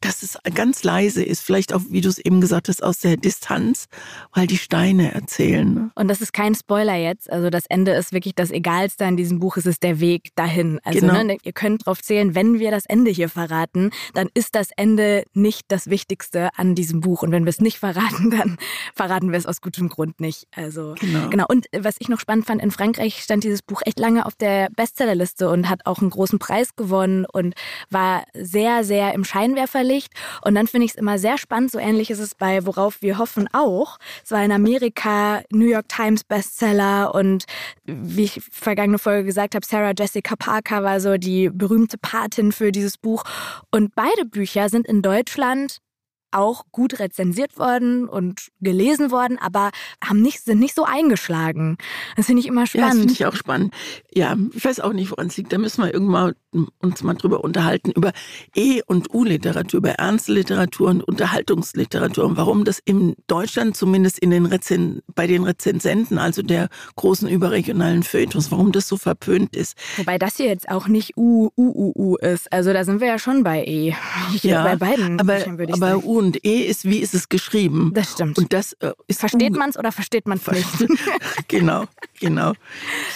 dass es ganz leise ist. Vielleicht auch, wie du es eben gesagt hast, aus der Distanz, weil die Steine erzählen. Ne?
Und das ist kein Spoiler jetzt. Also das Ende ist wirklich das Egalste an diesem Buch. Es ist der Weg dahin. Also genau. ne, ihr könnt drauf zählen, wenn wir das Ende hier verraten, dann ist das Ende nicht das Wichtigste an diesem Buch. Und wenn wir es nicht verraten, dann verraten wir es aus gutem Grund nicht. Also genau. genau. Und was ich noch spannend fand, in Frankreich stand dieses Buch echt lange auf der Bestsellerliste und hat auch einen großen Preis gewonnen und war sehr, sehr im Scheinwerferlicht. Und dann finde ich es immer sehr spannend. So ähnlich ist es bei Worauf wir hoffen auch. Es war in Amerika New York Times Bestseller und wie ich vergangene Folge gesagt habe, Sarah Jessica Parker war so die berühmte Patin für dieses Buch. Und beide Bücher sind in Deutschland auch gut rezensiert worden und gelesen worden, aber haben nicht, sind nicht so eingeschlagen. Das finde ich immer spannend. Ja, das
finde ich auch spannend. Ja, ich weiß auch nicht, woran es liegt. Da müssen wir irgendwann uns mal drüber unterhalten, über E- und U-Literatur, über ernste Literatur und Unterhaltungsliteratur und warum das in Deutschland zumindest in den Rezen bei den Rezensenten, also der großen überregionalen Feuilletons, warum das so verpönt ist.
Wobei das hier jetzt auch nicht U, U, U, U ist. Also da sind wir ja schon bei E.
Ja, bei beiden aber, würde ich aber sagen. U und E ist, wie ist es geschrieben?
Das stimmt.
Und das äh, ist
Versteht man es oder versteht man es nicht?
genau, genau.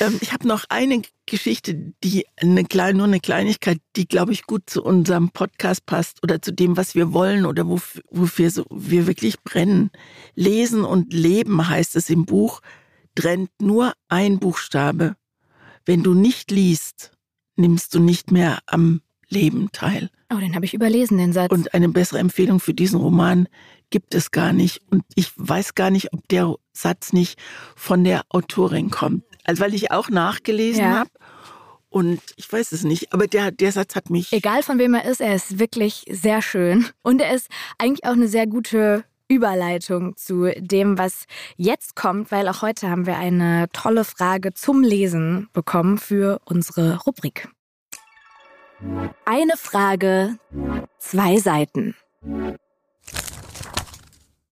Ähm, ich habe noch eine Geschichte, die eine kleine, nur eine Kleinigkeit, die, glaube ich, gut zu unserem Podcast passt oder zu dem, was wir wollen oder wofür, wofür so, wir wirklich brennen. Lesen und Leben heißt es im Buch, trennt nur ein Buchstabe. Wenn du nicht liest, nimmst du nicht mehr am Leben teil.
Oh, den habe ich überlesen, den Satz.
Und eine bessere Empfehlung für diesen Roman gibt es gar nicht. Und ich weiß gar nicht, ob der Satz nicht von der Autorin kommt. Also weil ich auch nachgelesen ja. habe. Und ich weiß es nicht, aber der, der Satz hat mich.
Egal von wem er ist, er ist wirklich sehr schön. Und er ist eigentlich auch eine sehr gute Überleitung zu dem, was jetzt kommt, weil auch heute haben wir eine tolle Frage zum Lesen bekommen für unsere Rubrik. Eine Frage, zwei Seiten.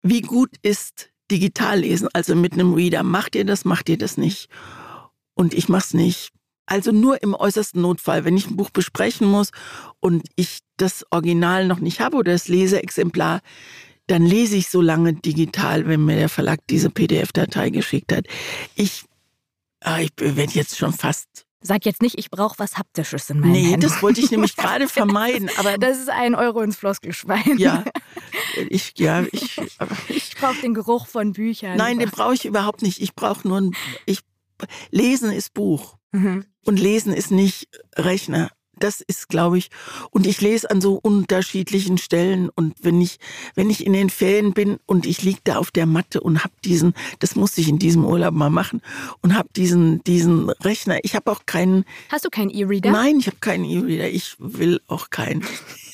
Wie gut ist Digitallesen, also mit einem Reader? Macht ihr das, macht ihr das nicht? Und ich mach's nicht. Also nur im äußersten Notfall, wenn ich ein Buch besprechen muss und ich das Original noch nicht habe oder das Leseexemplar, dann lese ich so lange digital, wenn mir der Verlag diese PDF-Datei geschickt hat. Ich, ah, ich werde jetzt schon fast
Sag jetzt nicht, ich brauche was Haptisches in meinem Nee,
Händen. das wollte ich nämlich gerade vermeiden. Aber
das ist ein Euro ins Floskelschwein.
Ja, ich, ja, ich,
ich brauche den Geruch von Büchern.
Nein, den brauche ich überhaupt nicht. Ich brauche nur ein, ich, Lesen ist Buch. Mhm. Und Lesen ist nicht Rechner. Das ist, glaube ich, und ich lese an so unterschiedlichen Stellen und wenn ich, wenn ich in den Ferien bin und ich liege da auf der Matte und habe diesen, das muss ich in diesem Urlaub mal machen und habe diesen, diesen Rechner. Ich habe auch keinen.
Hast du keinen E-Reader?
Nein, ich habe keinen E-Reader. Ich will auch keinen.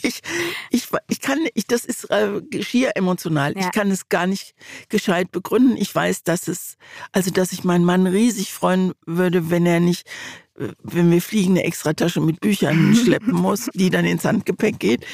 Ich, ich, ich kann, ich, das ist äh, schier emotional. Ja. Ich kann es gar nicht gescheit begründen. Ich weiß, dass es, also dass ich meinen Mann riesig freuen würde, wenn er nicht wenn wir fliegen, eine Extratasche mit Büchern schleppen muss, die dann ins Handgepäck geht.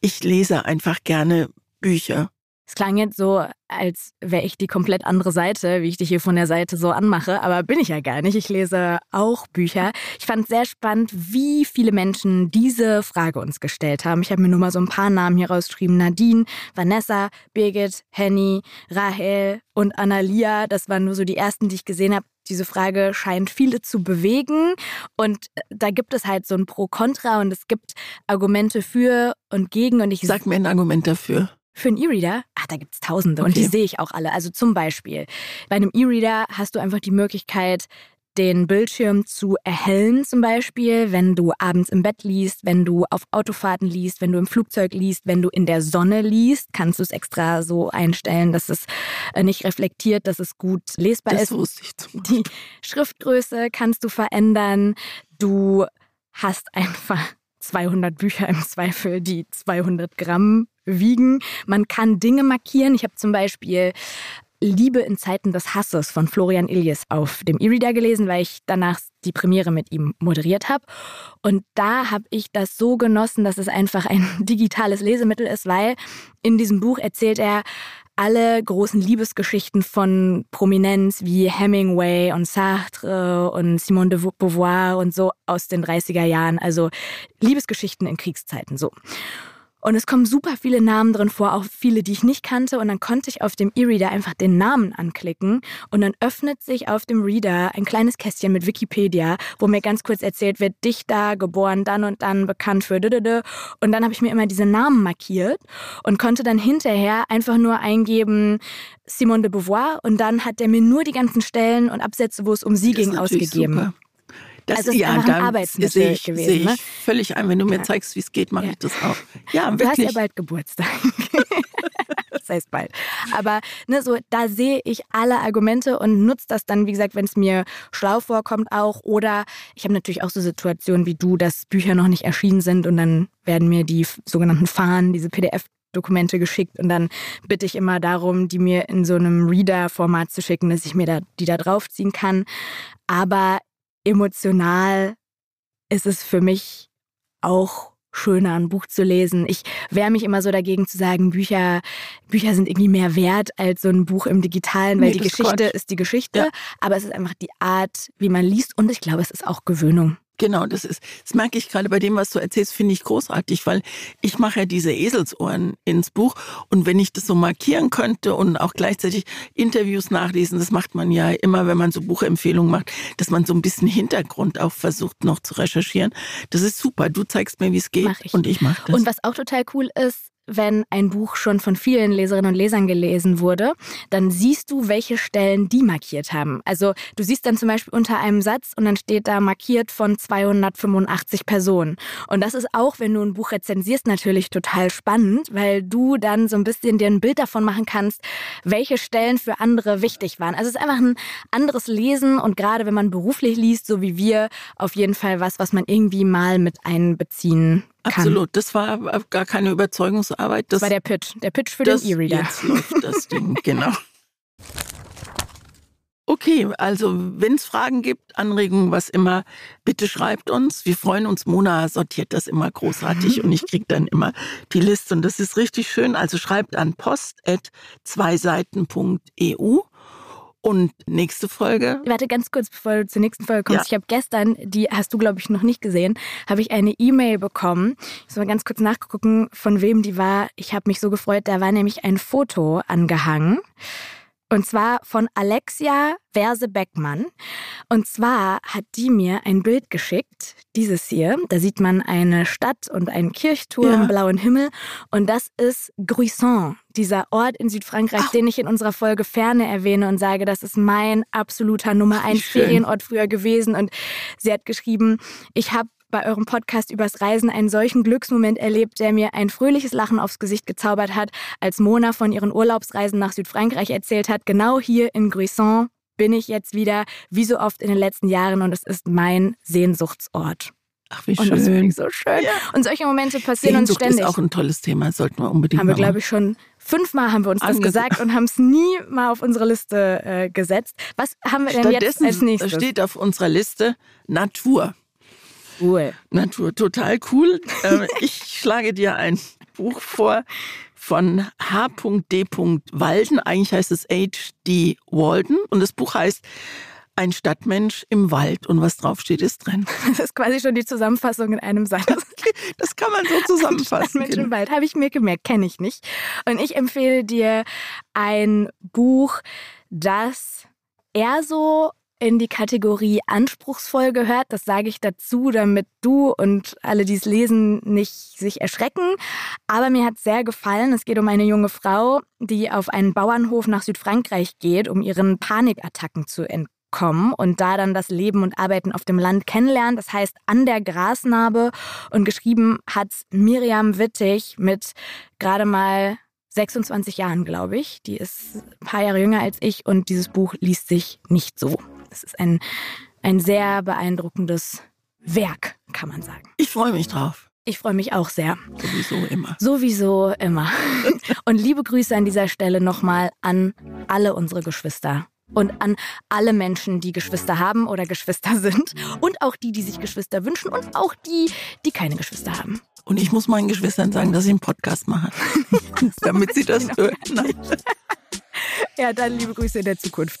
Ich lese einfach gerne Bücher.
Es klang jetzt so, als wäre ich die komplett andere Seite, wie ich dich hier von der Seite so anmache, aber bin ich ja gar nicht. Ich lese auch Bücher. Ich fand es sehr spannend, wie viele Menschen diese Frage uns gestellt haben. Ich habe mir nur mal so ein paar Namen hier rausgeschrieben. Nadine, Vanessa, Birgit, Henny, Rahel und Analia. Das waren nur so die ersten, die ich gesehen habe. Diese Frage scheint viele zu bewegen und da gibt es halt so ein Pro-Contra und es gibt Argumente für und gegen und ich
sag mir ein Argument dafür.
Für einen E-Reader? Ach, da gibt es tausende okay. und die sehe ich auch alle. Also zum Beispiel, bei einem E-Reader hast du einfach die Möglichkeit, den Bildschirm zu erhellen, zum Beispiel, wenn du abends im Bett liest, wenn du auf Autofahrten liest, wenn du im Flugzeug liest, wenn du in der Sonne liest, kannst du es extra so einstellen, dass es äh, nicht reflektiert, dass es gut lesbar
das
ist.
Wusste ich zum
Die Schriftgröße kannst du verändern. Du hast einfach 200 Bücher im Zweifel, die 200 Gramm wiegen. Man kann Dinge markieren. Ich habe zum Beispiel Liebe in Zeiten des Hasses von Florian Illies auf dem E-Reader gelesen, weil ich danach die Premiere mit ihm moderiert habe. Und da habe ich das so genossen, dass es einfach ein digitales Lesemittel ist, weil in diesem Buch erzählt er alle großen Liebesgeschichten von Prominenz wie Hemingway und Sartre und Simone de Beauvoir und so aus den 30er Jahren. Also Liebesgeschichten in Kriegszeiten so. Und es kommen super viele Namen drin vor, auch viele, die ich nicht kannte. Und dann konnte ich auf dem E-Reader einfach den Namen anklicken. Und dann öffnet sich auf dem Reader ein kleines Kästchen mit Wikipedia, wo mir ganz kurz erzählt wird, Dichter, geboren dann und dann, bekannt für dödödö. Und dann habe ich mir immer diese Namen markiert und konnte dann hinterher einfach nur eingeben, Simone de Beauvoir. Und dann hat er mir nur die ganzen Stellen und Absätze, wo es um sie ging, ausgegeben. Super.
Das
also
ist
ja, einfach ein Arbeitsmittel
ich,
gewesen.
Sehe ich
ne?
völlig ein. Wenn du mir ja. zeigst, wie es geht, mache ja. ich das auch. Ja,
du
wirklich.
hast ja bald Geburtstag. das heißt bald. Aber ne, so, da sehe ich alle Argumente und nutze das dann, wie gesagt, wenn es mir schlau vorkommt auch. Oder ich habe natürlich auch so Situationen wie du, dass Bücher noch nicht erschienen sind und dann werden mir die sogenannten Fahnen, diese PDF Dokumente geschickt und dann bitte ich immer darum, die mir in so einem Reader-Format zu schicken, dass ich mir da, die da draufziehen kann. Aber emotional ist es für mich auch schöner, ein Buch zu lesen. Ich wehre mich immer so dagegen zu sagen, Bücher, Bücher sind irgendwie mehr wert als so ein Buch im Digitalen, weil nee, die Geschichte ist die Geschichte, ja. aber es ist einfach die Art, wie man liest und ich glaube, es ist auch Gewöhnung.
Genau, das ist, das merke ich gerade bei dem, was du erzählst, finde ich großartig, weil ich mache ja diese Eselsohren ins Buch und wenn ich das so markieren könnte und auch gleichzeitig Interviews nachlesen, das macht man ja immer, wenn man so Buchempfehlungen macht, dass man so ein bisschen Hintergrund auch versucht noch zu recherchieren. Das ist super. Du zeigst mir, wie es geht
ich.
und ich mache das.
Und was auch total cool ist, wenn ein Buch schon von vielen Leserinnen und Lesern gelesen wurde, dann siehst du, welche Stellen die markiert haben. Also du siehst dann zum Beispiel unter einem Satz und dann steht da markiert von 285 Personen. Und das ist auch, wenn du ein Buch rezensierst, natürlich total spannend, weil du dann so ein bisschen dir ein Bild davon machen kannst, welche Stellen für andere wichtig waren. Also es ist einfach ein anderes Lesen und gerade wenn man beruflich liest, so wie wir, auf jeden Fall was, was man irgendwie mal mit einbeziehen.
Absolut, das war gar keine Überzeugungsarbeit.
Das, das war der Pitch, der Pitch für den E-Reader.
Jetzt läuft das Ding, genau. Okay, also wenn es Fragen gibt, Anregungen, was immer, bitte schreibt uns. Wir freuen uns. Mona sortiert das immer großartig und ich kriege dann immer die Liste und das ist richtig schön. Also schreibt an post.zweiseiten.eu und nächste Folge.
Warte ganz kurz, bevor du zur nächsten Folge kommst. Ja. Ich habe gestern, die hast du, glaube ich, noch nicht gesehen, habe ich eine E-Mail bekommen. Ich muss mal ganz kurz nachgucken, von wem die war. Ich habe mich so gefreut. Da war nämlich ein Foto angehangen. Und zwar von Alexia Verse Beckmann. Und zwar hat die mir ein Bild geschickt, dieses hier. Da sieht man eine Stadt und einen Kirchturm, ja. blauen Himmel. Und das ist Gruisson, dieser Ort in Südfrankreich, Ach. den ich in unserer Folge Ferne erwähne und sage, das ist mein absoluter Nummer eins Ferienort früher gewesen. Und sie hat geschrieben, ich habe bei eurem Podcast übers Reisen einen solchen Glücksmoment erlebt, der mir ein fröhliches Lachen aufs Gesicht gezaubert hat, als Mona von ihren Urlaubsreisen nach Südfrankreich erzählt hat. Genau hier in Gruisson bin ich jetzt wieder, wie so oft in den letzten Jahren, und es ist mein Sehnsuchtsort.
Ach, wie
schön. Und das finde ich so schön. Ja. Und solche Momente passieren
Sehnsucht
uns ständig.
ist auch ein tolles Thema, sollten wir unbedingt
Haben wir, glaube ich, schon fünfmal haben wir uns das gesagt und haben es nie mal auf unsere Liste äh, gesetzt. Was haben wir denn jetzt als nächstes?
steht auf unserer Liste Natur.
Cool.
Natur, total cool. Ähm, ich schlage dir ein Buch vor von H.D. Walden. Eigentlich heißt es H.D. Walden. Und das Buch heißt ein Stadtmensch im Wald und was draufsteht, ist drin.
Das ist quasi schon die Zusammenfassung in einem Satz.
Das kann man so zusammenfassen.
Ein Stadtmensch im Wald habe ich mir gemerkt, kenne ich nicht. Und ich empfehle dir ein Buch, das eher so in die Kategorie anspruchsvoll gehört. Das sage ich dazu, damit du und alle, die es lesen, nicht sich erschrecken. Aber mir hat sehr gefallen. Es geht um eine junge Frau, die auf einen Bauernhof nach Südfrankreich geht, um ihren Panikattacken zu entkommen und da dann das Leben und Arbeiten auf dem Land kennenlernt. Das heißt an der Grasnarbe und geschrieben hat Miriam Wittig mit gerade mal 26 Jahren, glaube ich. Die ist ein paar Jahre jünger als ich und dieses Buch liest sich nicht so. Es ist ein, ein sehr beeindruckendes Werk, kann man sagen.
Ich freue mich drauf.
Ich freue mich auch sehr.
Sowieso immer.
Sowieso immer. Und liebe Grüße an dieser Stelle nochmal an alle unsere Geschwister und an alle Menschen, die Geschwister haben oder Geschwister sind und auch die, die sich Geschwister wünschen und auch die, die keine Geschwister haben.
Und ich muss meinen Geschwistern sagen, dass ich einen Podcast mache, damit sie das hören.
Ja, dann liebe Grüße in der Zukunft.